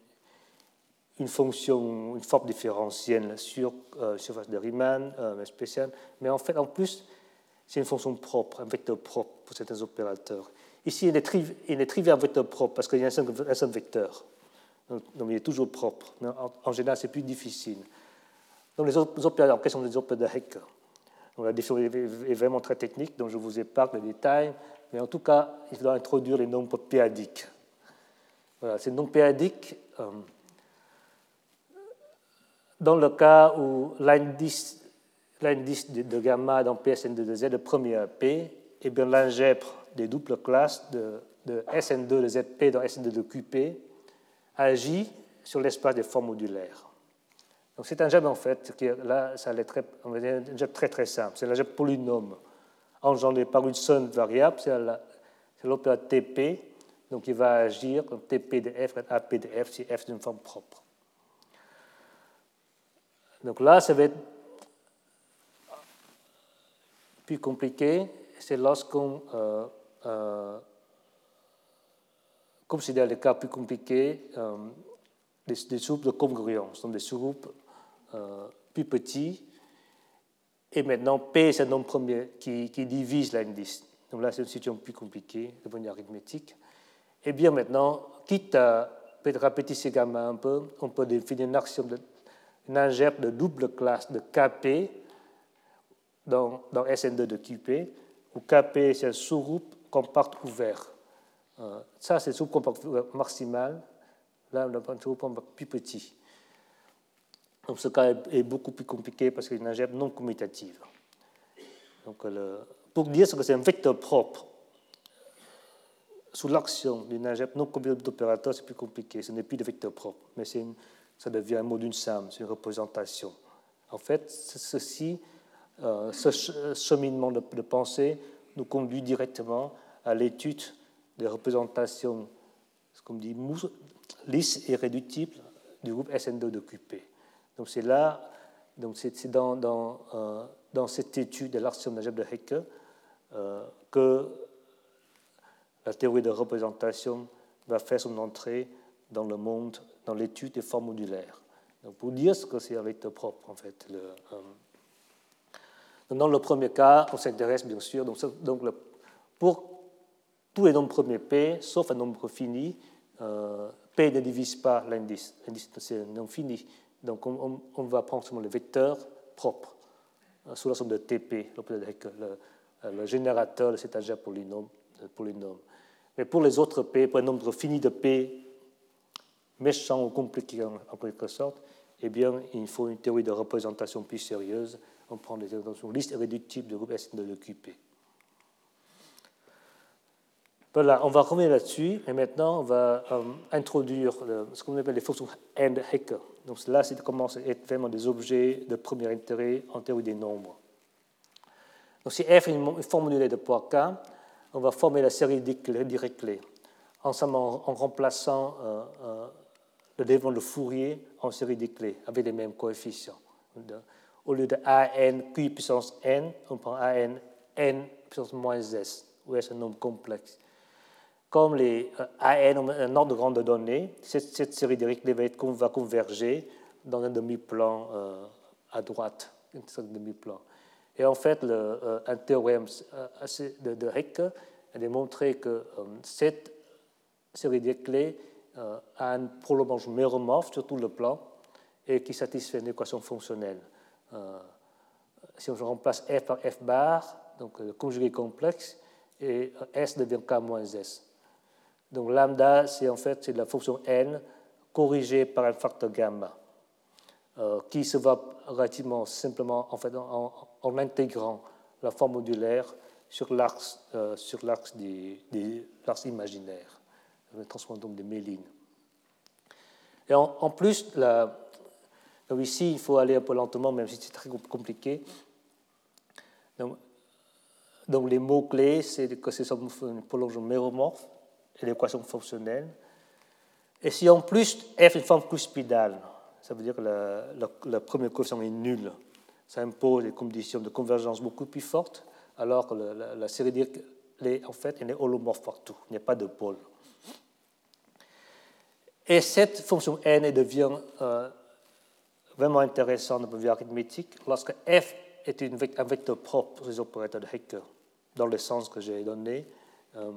fonction, une forme différentielle sur euh, surface de Riemann euh, spéciale, mais en fait, en plus, c'est une fonction propre, un vecteur propre pour certains opérateurs. Ici, il est, trivial, il est trivial vecteur propre parce qu'il y a un seul, vecteur. Donc, il est toujours propre. En, général, c'est plus difficile. Donc, les autres opérateurs sont des opérateurs de Hecker. Donc, la définition est vraiment très technique, donc je vous épargne les détails. Mais en tout cas, il faudra introduire les nombres péadiques. Voilà, ces nombres péadiques, euh, dans le cas où l'indice de, gamma dans PSN2 de Z est premier à P, eh bien des doubles classes de, SN2 de ZP dans SN2 de QP agit sur l'espace des formes modulaires. Donc c'est un algèbre en fait, qui, là, ça allait très, un algèbre très très simple. C'est l'algèbre polynôme engendré par une seule variable, c'est l'opérateur TP, donc il va agir comme TP de F AP de F si F est une forme propre. Donc là, ça va être plus compliqué, c'est lorsqu'on euh, euh, considère les cas plus compliqués, euh, des, des, groupes de congruence, donc des sous-groupes euh, plus petits. Et maintenant, P, c'est un nombre premier qui, divise l'indice. Donc là, c'est une situation plus compliquée de point arithmétique. Et bien maintenant, quitte à peut-être un peu, on peut définir une action de, une algèbre de double classe de KP dans, dans SN2 de QP, où KP, c'est un sous-groupe compacte ouvert. Euh, ça, c'est le sous-groupe maximal. Là, on a un point plus petit. Donc ce cas est beaucoup plus compliqué parce qu'il y a une algèbre non commutative. Donc, pour dire ce que c'est un vecteur propre, sous l'action d'une algèbre non commutative d'opérateurs, c'est plus compliqué. Ce n'est plus de vecteur propre, mais ça devient un mot d'une somme, c'est une représentation. En fait, ceci, euh, ce cheminement de, pensée nous conduit directement à l'étude des représentations, comme dit, lisses et réductibles du groupe SN2 de. Donc c'est là, c'est dans, euh, dans, cette étude de l'action de de Hecke euh, que la théorie de représentation va faire son entrée dans le monde, dans l'étude des formes modulaires. Donc pour dire ce que c'est un vecteur propre, en fait. Le, euh, dans le premier cas, on s'intéresse bien sûr, donc, donc le, pour tous les nombres premiers P, sauf un nombre fini, euh, P ne divise pas l'indice. L'indice, c'est un nombre fini. Donc, on, va prendre seulement le vecteur propre euh, sous la somme de TP, le, le générateur cet agent polynôme, polynôme. Mais pour les autres P, pour un nombre fini de P, méchant ou compliqué en, quelque sorte, eh bien, il faut une théorie de représentation plus sérieuse. On prend des listes irréductibles de groupe S de l'EQP. Voilà, on va revenir là-dessus, et maintenant on va euh, introduire ce qu'on appelle les fonctions end-hacker. Donc là, c'est commence à être vraiment des objets de premier intérêt en théorie des nombres. Donc si f est une forme modulée de k, on va former la série Dirichlet en, en remplaçant euh, euh, le développement de Fourier en série Dirichlet avec les mêmes coefficients. Au lieu de an q puissance n, on prend an n puissance moins s, où est un nombre complexe. Comme les euh, AN ont un ordre de grande données, cette, série Dirichlet va, va, converger dans un demi-plan à droite, un demi-plan. Et en fait, le, un théorème de, de a démontré que euh, cette série de clés euh, un prolongement méromorphe sur tout le plan et qui satisfait une équation fonctionnelle. Euh, si on remplace f par f bar, donc le conjugué complexe, et s devient k moins s. Donc lambda, c'est en fait la fonction n corrigée par un facteur gamma, qui se va relativement simplement en, fait, en, intégrant la forme modulaire sur l'axe euh, sur l'axe imaginaire, le donc des mélines. Et en, plus, la, ici, il faut aller un peu lentement, même si c'est très compliqué. Donc, les mots-clés, c'est que c'est un prolongement méromorphe et l'équation fonctionnelle. Et si en plus f est une forme cuspidale, ça veut dire que le premier coefficient est nul, ça impose des conditions de convergence beaucoup plus fortes alors que la, série Dirichlet, en fait, elle est holomorphe partout, il n'y a pas de pôle. Et cette fonction n devient euh, vraiment intéressante d'un point de vue arithmétique lorsque f est un vecteur propre les opérateurs de Hecker, dans le sens que j'ai donné. Euh,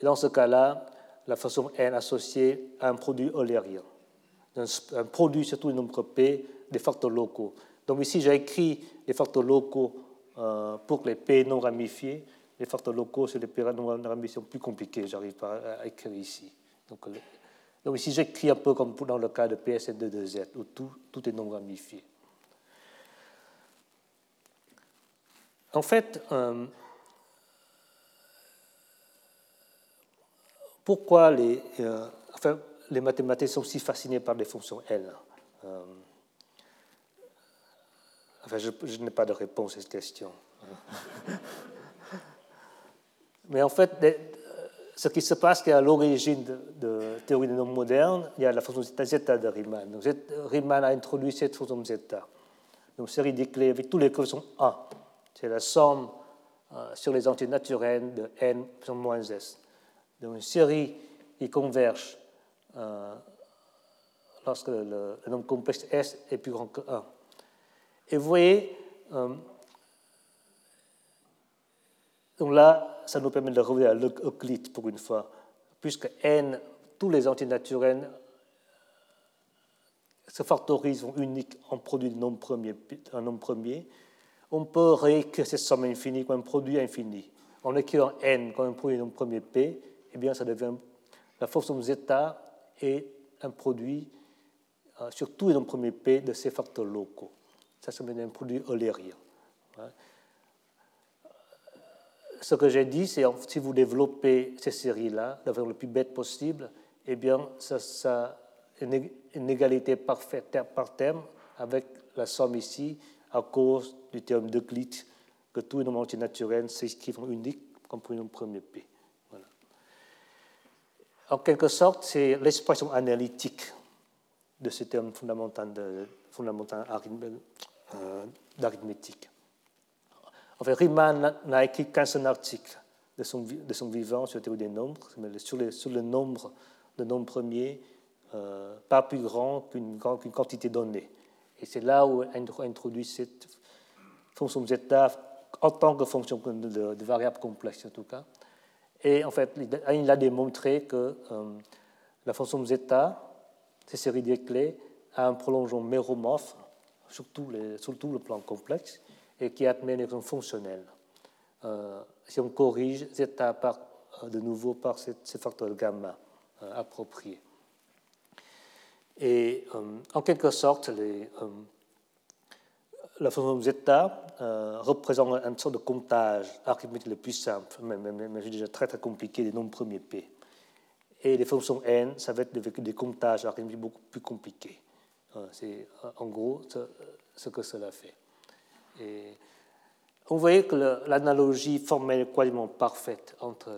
et dans ce cas-là, la fonction n associée à un produit eulérien, un, un produit sur tous les nombres p des facteurs locaux. Donc ici, j'ai écrit les facteurs locaux euh, pour les P non ramifiés, les facteurs locaux, c'est les P non ramifiés plus compliqués, j'arrive pas à écrire ici. Donc ici, j'écris un peu comme dans le cas de PSN22Z, où tout, tout est non ramifié. En fait, euh, pourquoi les, euh, enfin, les mathématiciens sont si fascinés par les fonctions L Enfin, je, n'ai pas de réponse à cette question. Mais en fait, ce qui se passe, c'est qu'à l'origine de, de, théorie des nombres modernes, il y a la fonction zeta de Riemann. Donc, Riemann a introduit cette fonction zeta. Donc, série des clés avec tous les sont A. C'est la somme euh, sur les entités naturelles de n sur moins s. Donc, une série qui converge euh, lorsque le, le, nombre complexe s est plus grand que 1. Et vous voyez, euh, donc là, ça nous permet de revenir à l'Euclide pour une fois, puisque n, tous les antinaturels se factorisent en unique en produit de nombre premier, on peut réécrire cette somme infinie comme un produit infini. En écrivant n comme un produit de nombre premier p, eh bien, ça devient la fonction zeta est un produit, euh, surtout dans le premier P, de ces facteurs locaux. Ça s'appelle un produit eulérien. Ce que j'ai dit, c'est si vous développez ces séries-là de façon le plus bête possible, eh bien, ça, ça une, une égalité parfaite par terme avec la somme ici à cause du théorème d'Euclide que tous les nombres naturels s'écrivent en unique comme prénom premier P. En quelque sorte, c'est l'expression analytique de ce terme fondamental, euh, d'arithmétique. En fait, Riemann n'a écrit qu'un seul article de son, vivant sur la théorie des nombres, les, sur le nombre de nombres premiers, euh, pas plus grand qu'une quantité donnée. Et c'est là où on introduit cette fonction zeta en tant que fonction de, variable complexe en tout cas. Et en fait, il a démontré que euh, la fonction zeta, cette série de clés, a un prolongement méromorphe, surtout, les, le plan complexe, et qui admet une raisons fonctionnelle. Euh, si on corrige zeta par, euh, de nouveau par ce facteur gamma approprié. Et en quelque sorte, les, la fonction zeta euh, représente une sorte de comptage arithmétique le plus simple, mais, mais, déjà très très compliqué des nombres premiers P. Et les fonctions n, ça va être des, comptages arithmétiques beaucoup plus compliqués. Euh, c'est euh, en gros ce, que cela fait. Et on voyait que l'analogie formelle est quasiment parfaite entre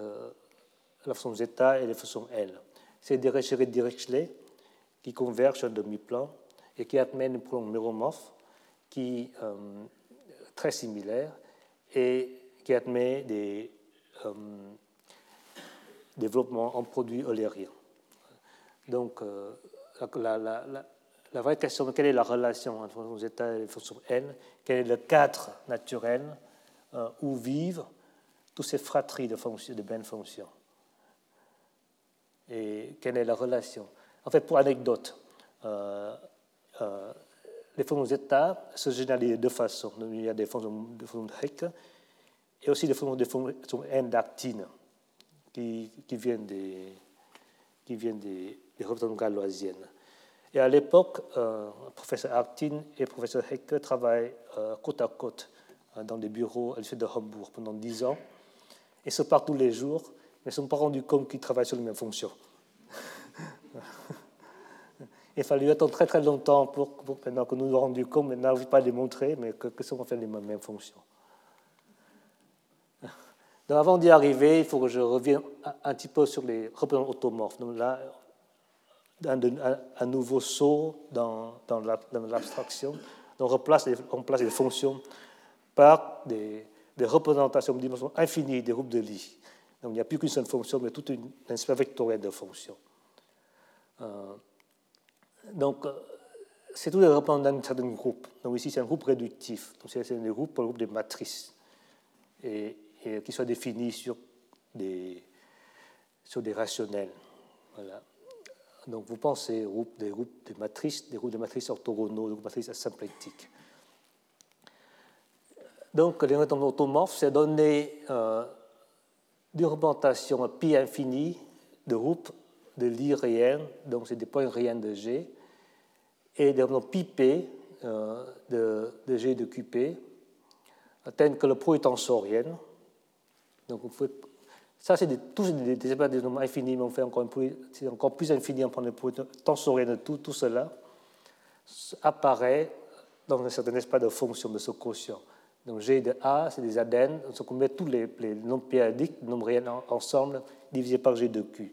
la fonction zeta et les fonctions L. C'est des séries Dirichlet qui convergent un demi-plan et qui admettent une prolongation méromorphe qui euh, très similaire et qui admet des euh, développements en produits eulériens. Donc, euh, la, vraie question, quelle est la relation entre les états et les fonctions n? Quel est le cadre naturel où vivent toutes ces fratries de, fonctions, de fonctions? Et quelle est la relation? En fait, pour anecdote, les fonctions zeta se généralisent de deux façons. Il y a des fonctions de fonctions Hecke et aussi des fonctions de fonctions n d'actine qui, qui, viennent des, qui viennent des, des représentations galoisiennes. Et à l'époque, euh, professeur Actine et professeur Hecke travaillent euh, côte à côte euh, dans des bureaux à l'université de Hambourg pendant dix ans. Ils se parlent tous les jours, ne sont pas rendus compte qu'ils travaillent sur les mêmes fonctions. Il fallu attendre très très longtemps pour, maintenant que nous nous rendu compte, maintenant je ne vais pas démontrer, mais que, que sont en fait les mêmes fonctions. Donc avant d'y arriver, il faut que je revienne un petit peu sur les représentants automorphes. Donc là, un, nouveau saut dans, dans l'abstraction. les, on place les fonctions par des, des représentations de dimension infinie des groupes de Lie. Donc il n'y a plus qu'une seule fonction, mais toute une, un espace vectoriel de fonctions. Euh, donc, euh, c'est tout représentants d'un certain groupe. Donc ici, c'est un groupe réductif. Donc c'est un groupe pour le groupe des matrices, et, qui soit défini sur des, sur des rationnels. Voilà. Donc vous pensez groupe, des groupes de matrices, des groupes de matrices orthogonaux, des groupes de matrices asymplectiques. Donc les représentants automorphes, c'est donner euh, une représentation pi infini de groupes de Lie réels, donc c'est des points réels de G, et des pi p de, de, G de QP, tels que le pro est tensorienne. Donc, ça, c'est tous des, des, des, nombres infinis, mais on fait encore, un encore plus infini, on prend le pro tensorienne de tout, tout cela apparaît dans un certain espace de fonction de ce quotient. Donc G de A, c'est des adènes, on met tous les, nombres périodiques, nombres réels ensemble, divisé par G de Q.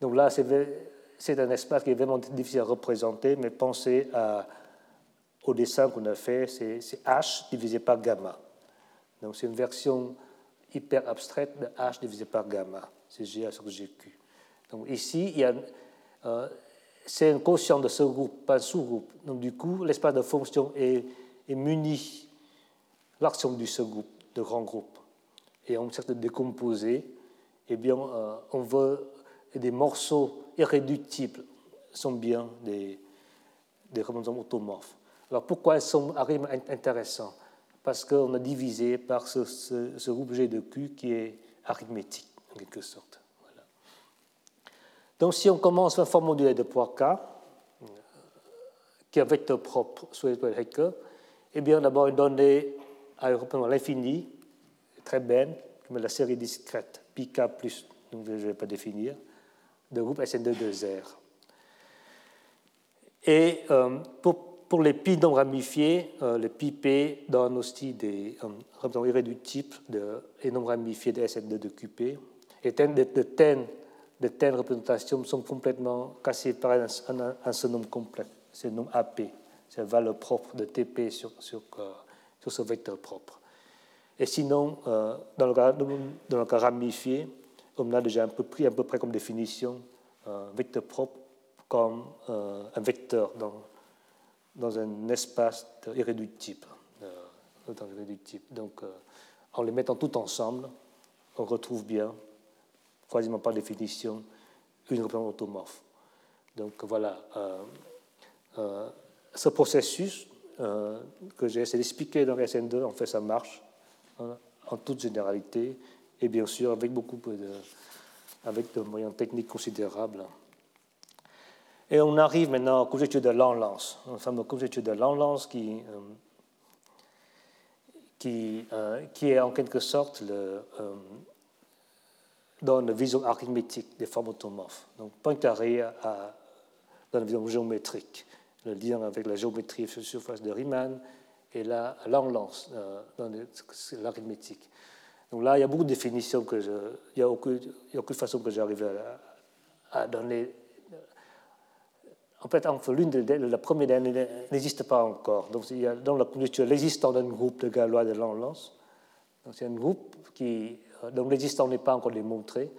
Donc là, c'est un espace qui est vraiment difficile à représenter, mais pensez au dessin qu'on a fait, c'est H divisé par gamma. Donc c'est une version hyper abstraite de H divisé par gamma. C'est GA sur GQ. Donc ici, euh, c'est un quotient de ce groupe, pas un sous-groupe. Donc du coup, l'espace de fonction est muni l'action du sous-groupe, de grand groupe. Et on cherche de décomposer. Eh bien, euh, on veut des morceaux irréductibles sont bien des, des chromosomes automorphes. Alors pourquoi elles sont intéressants Parce qu'on a divisé par ce, ce, groupe G de Q qui est arithmétique, en quelque sorte. Donc si on commence un forme modulé de Poisson, qui est un vecteur propre sur les Hecker, eh bien d'abord une donnée à l'infini, très belle, comme la série discrète, pk plus, donc je ne vais pas définir, de groupe SN2 R. Et euh, pour, pour, les pi non ramifiés, euh, le pi p donne aussi des euh, irréductibles de, et non ramifiés de SN2 de QP. Et de, de, de telles représentations sont complètement cassées par un, un, un seul nombre complet, c'est le nom AP, c'est la valeur propre de TP sur, sur, sur ce vecteur propre. Et sinon, dans, le cas, dans le cas ramifié, on a déjà un peu pris à peu près comme définition un vecteur propre comme euh, un vecteur dans, dans un espace irréductible. Euh. Donc, euh, en les mettant tout ensemble, on retrouve bien, quasiment par définition, une représentation automorphe. Donc voilà, ce processus que j'ai essayé d'expliquer dans SN2, en fait, ça marche hein, en toute généralité, et bien sûr avec beaucoup de, avec de moyens techniques considérables. Et on arrive maintenant aux conjectures de Lanlance, une fameuse conjecture de Lanlance qui, euh, qui, euh, qui, est en quelque sorte le, euh, dans la vision arithmétique des formes automorphes. Donc Poincaré à, dans la vision géométrique, le lien avec la géométrie la surface de Riemann, et là, Lanlance dans l'arithmétique. Donc là, il y a beaucoup de définitions que je. Il n'y a, aucune, façon que j'arrive à, donner. En fait, l'une de, la première n'existe pas encore. Donc, il y a dans la conjecture l'existence d'un groupe de Galois de Lanlance. Donc, c'est un groupe qui. Donc, l'existence n'est pas encore démontré,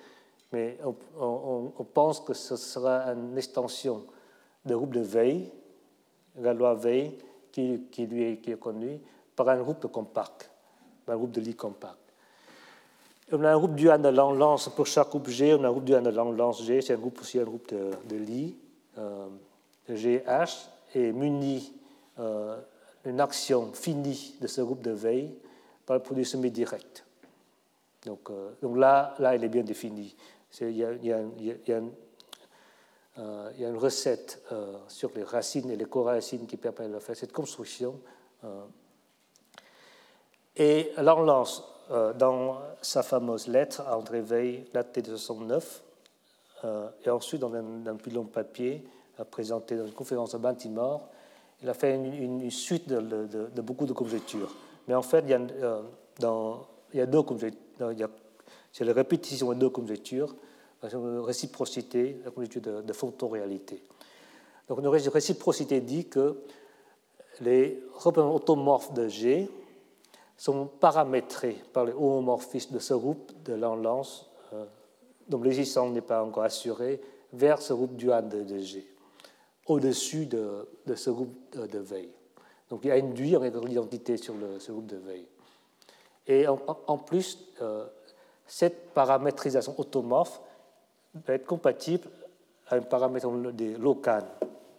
mais on, pense que ce sera une extension du groupe de Veil, Galois Veil, qui, lui est, qui est connu, par un groupe compact, un groupe de Lie compact. On a un groupe dual de Lang-Lance pour chaque groupe G. On a un groupe dual de Lang-Lance G. C'est un groupe aussi un groupe de, de euh, GH, et muni euh, une action finie de ce groupe de veille par le produit semi-direct. Donc, euh, là, là, il est bien défini. Il y, y y il y a, une, recette euh, sur les racines et les coracines qui permet de faire cette construction. Euh. et Lang-Lance euh, dans sa fameuse lettre à André Veil, datée de 69, euh, et ensuite dans un, un plus long papier présenté dans une conférence à Baltimore, il a fait une, suite de, beaucoup de conjectures. Mais en fait, il y a, euh, dans, il y a deux conjectures. C'est la répétition de deux conjectures, la réciprocité, la conjecture de, de réalité Donc, une réciprocité dit que les représentants automorphes de G sont paramétrés par le homomorphisme de ce groupe de l'enlance, euh, dont l'existence n'est pas encore assurée, vers ce groupe dual de, G, au-dessus de, ce groupe de, veille. Donc il y a une en l'identité sur ce groupe de veille. Et en, plus, euh, cette paramétrisation automorphe va être compatible à un paramètre des locan,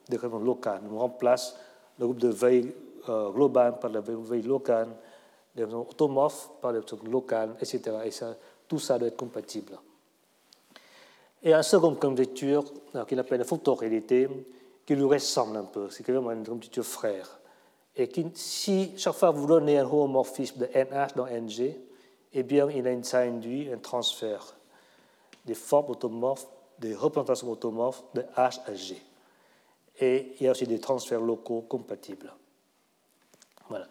des locan. On remplace le groupe de veille euh, global par le veille locan des automorphes par des locales, etc. Tout ça doit être compatible. Et un second conjecture qu'il appelle la photoréalité, qui lui ressemble un peu, c'est quand même une conjecture frère. Et qui, si chaque fois vous donnez un homomorphisme de NH dans NG, eh bien, il a, ça induit un transfert des formes automorphes, des représentations automorphes de H à G. Et il y a aussi des transferts locaux compatibles. Voilà.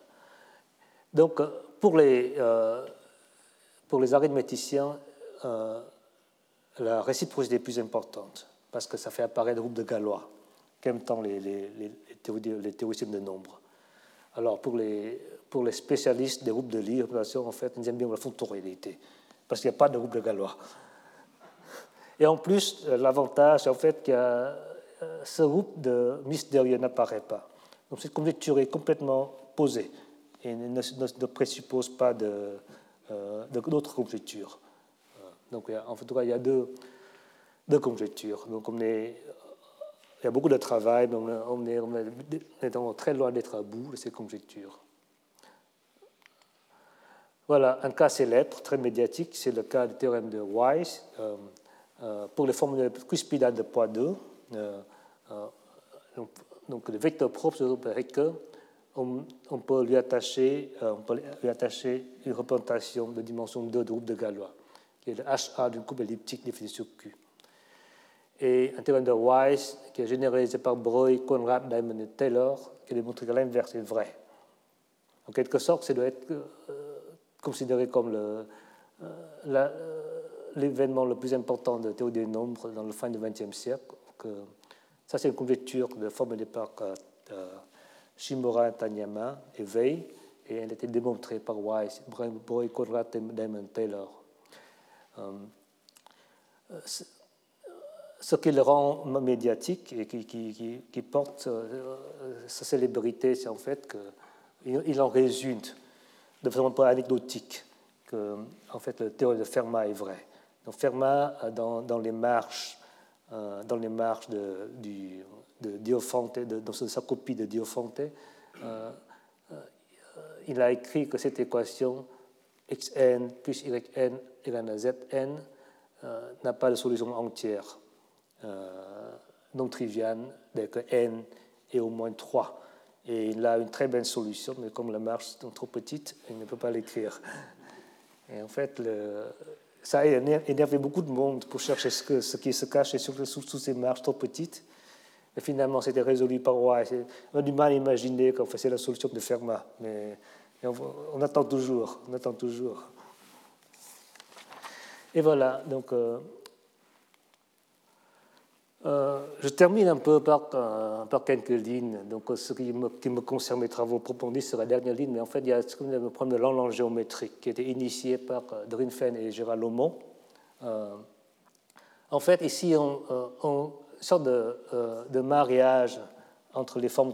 Donc, euh, pour les, euh, pour les arithméticiens, euh, la réciprocité est plus importante, parce que ça fait apparaître le groupe de Galois, qu'aiment tant les, les, les, théoriciens de nombre. Alors, pour les, pour les spécialistes des groupes de Lie, en fait, ils aiment bien la fontorialité, parce qu'il n'y a pas de groupe de Galois. Et en plus, l'avantage, en fait, que ce groupe de mystérieux n'apparaît pas. Donc, cette conjecture est complètement posée et ne, ne, présuppose pas d'autres euh, conjectures. Euh, donc, en tout cas, il y a deux, deux conjectures. Donc, on est, il y a beaucoup de travail, mais on est, on est, très loin d'être à bout de ces conjectures. Voilà, un cas célèbre, très médiatique, c'est le cas du théorème de Weiss, euh, pour les formules cuspidales de poids 2, donc, le vecteur propre de que on, on, peut lui attacher, on peut lui attacher une représentation de dimension 2 de groupe de Galois, qui est le HA d'une coupe elliptique définie sur Q. Et un théorème de Weiss, qui est généralisé par Breuil, Conrad, Diamond et Taylor, qui démontre que l'inverse est vrai. En quelque sorte, ça doit être considéré comme le, l'événement le plus important de théorie des nombres dans le fin du XXe siècle. Que, ça, c'est une conjecture de formulée par euh, Shimura, Tanyama et Wei, et elle a été démontrée par Weiss, Breuil, Conrad Damon Taylor. Euh, ce qui le rend médiatique et qui, qui, porte euh, sa célébrité, c'est en fait qu'il il en résulte de façon un peu anecdotique que en fait, la théorie de Fermat est vraie. Donc Fermat, euh, dans, les marches, euh, dans les marches de, du, Diophante, dans sa copie de Diophante, euh, il a écrit que cette équation xn plus yn égale à zn n'a pas de solution entière non triviale dès que n est au moins 3. Et il a une très belle solution, mais comme la marche est trop petite, il ne peut pas l'écrire. Et en fait, le, ça a énervé beaucoup de monde pour chercher ce, qui se cache sous, sous ces marches trop petites. Et finalement, c'était résolu par Roy. On a du mal à imaginer qu'on faisait la solution de Fermat, mais, on, attend toujours, on attend toujours. Et voilà, donc euh, euh, je termine un peu par, euh, quelques lignes. Donc, ce qui me, qui concerne mes travaux approfondis sur la dernière ligne, mais en fait, il y a ce qu'on le problème de l'enlange géométrique qui a été initié par euh, Drinfen et Gérald Lomont. en fait, ici, on, on sorte de, mariage entre les formes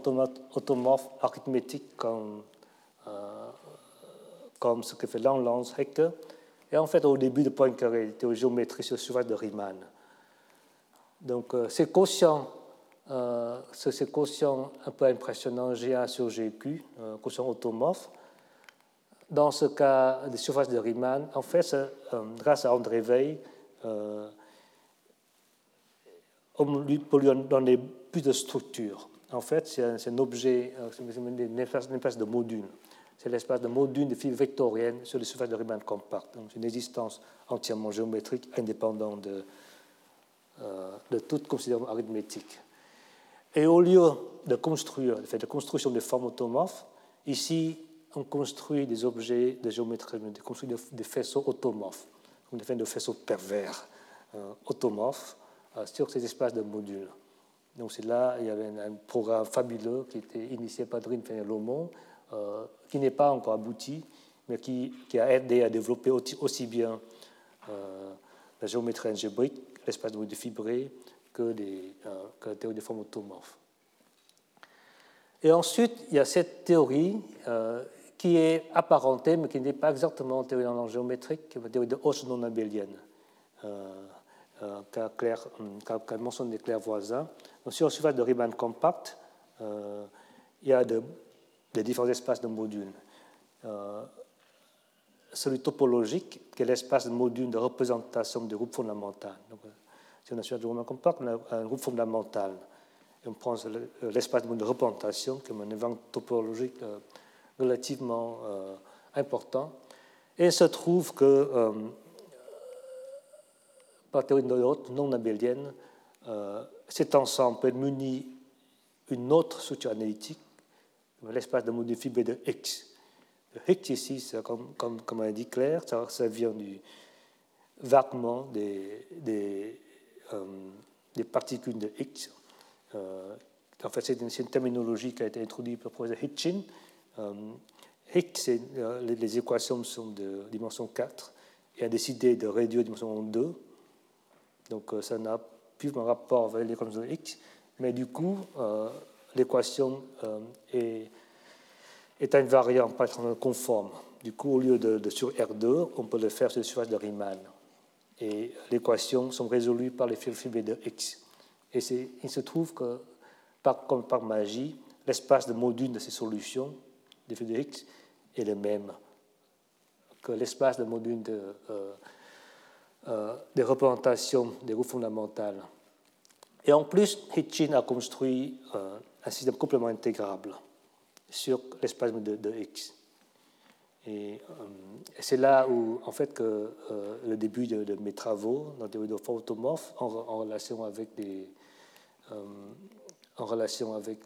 automorphes arithmétiques comme, comme ce que fait l'enlange Hecke, et en fait, au début de Poincaré, était aux géométries sur surface de Riemann. Donc, euh, ces quotients, euh, ces quotients un peu impressionnants GA sur GQ, euh, quotient automorphe, dans ce cas des surfaces de Riemann, en fait, grâce à André Veil, on lui, peut lui donner plus de structure. En fait, c'est un, objet, une espèce de module. C'est l'espace de module de fibres vectoriennes sur les surfaces de Riemann compactes. Donc, une existence entièrement géométrique indépendante de, de toute considération arithmétique. Et au lieu de construire, de faire de construction de formes automorphes, ici, on construit des objets de géométrie, on construit des faisceaux automorphes, on des faisceaux pervers euh, automorphes euh, sur ces espaces de modules. Donc c'est là, il y avait un, programme fabuleux qui était initié par Drin Lomont, qui n'est pas encore abouti, mais qui, a aidé à développer aussi, bien la géométrie algébrique l'espace de fibré que, les, euh, que la théorie des formes automorphes. Et ensuite, il y a cette théorie euh, qui est apparentée, mais qui n'est pas exactement théorie en géométrique, qui la théorie de Hoche non abélienne, euh, euh qu'a mentionné Claire Voisin. Donc, sur le surface de Riemann compact, il y a de, des différents espaces de modules celui topologique, qui est l'espace de module de représentation du groupe fondamental. Donc, si on a sur un compact, on a un groupe fondamental. On prend l'espace de représentation comme un événement topologique euh, relativement euh, important. Et il se trouve que, euh, par théorie de non abélienne, cet ensemble peut être muni une autre structure analytique, l'espace de module fibré de X. X ici, comme, comme, comme dit Claire, ça, vient du vaguement des, des, euh, des particules de Higgs. Euh, en fait, c'est une, une, terminologie qui a été introduite par le Hitchin. Euh, les, les, équations sont de dimension 4 et a décidé de réduire dimension 2. Donc, ça n'a plus un rapport avec l'équation de Higgs. Mais du coup, l'équation est est une variante conforme. Du coup, au lieu de, sur R2, on peut le faire sur la surface de Riemann. Et l'équation sont résolues par les fibres de X. Et il se trouve que, comme par magie, l'espace de module de ces solutions, des fibres de X, est le même que l'espace de module de, euh, des représentations des groupes fondamentales. Et en plus, Hitchin a construit un système complètement intégrable sur l'espace de, X. Et, c'est là où, en fait, que le début de, mes travaux dans la théorie de automorphes en, en, relation avec des, en relation avec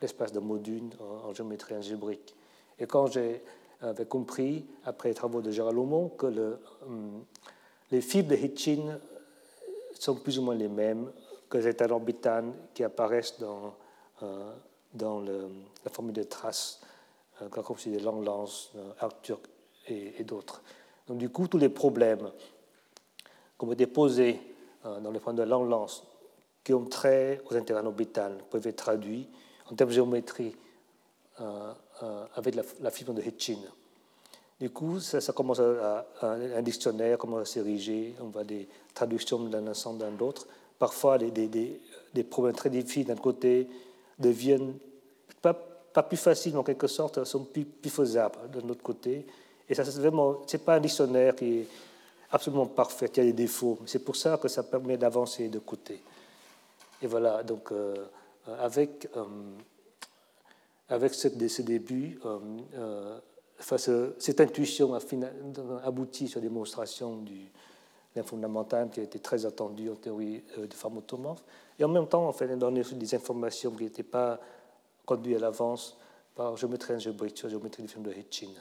l'espace de modules en, géométrie algébrique. Et quand j'ai compris, après les travaux de Gérald Aumont, que le, les fibres de Hitchin sont plus ou moins les mêmes que les états orbitales qui apparaissent dans, euh, dans la formule de traces, euh, comme des Langlands, euh, Arthur et, d'autres. Donc du coup, tous les problèmes qui ont été posés euh, dans les problèmes de Langlands qui ont trait aux intervalles orbitales peuvent être traduits en termes de géométrie avec la, fibre de Hitchin. Du coup, ça, commence à, un dictionnaire commence à s'ériger, on voit des traductions d'un ensemble d'un autre. Parfois, des, des, des, problèmes très difficiles d'un côté deviennent pas, pas plus faciles, mais en quelque sorte, sont plus, plus faisables de notre côté. Et ça, c'est vraiment, c'est pas un dictionnaire qui est absolument parfait, il y a des défauts. C'est pour ça que ça permet d'avancer de côté. Et voilà, donc euh, avec, euh, avec ce, début, euh, cette intuition a abouti sur la démonstration du fondamental qui a été très attendu en théorie de automorphe. Et en même temps, on fait des informations qui n'étaient pas conduites à l'avance par géométrie algébrique géométrie du film de Hitchin.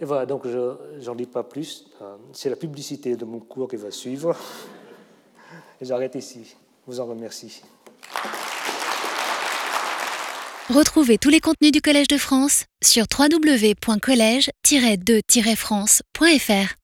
Et voilà, donc je n'en dis pas plus. C'est la publicité de mon cours qui va suivre. Et j'arrête ici. Je vous en remercie. Retrouvez tous les contenus du Collège de France sur www.colège-2-france.fr.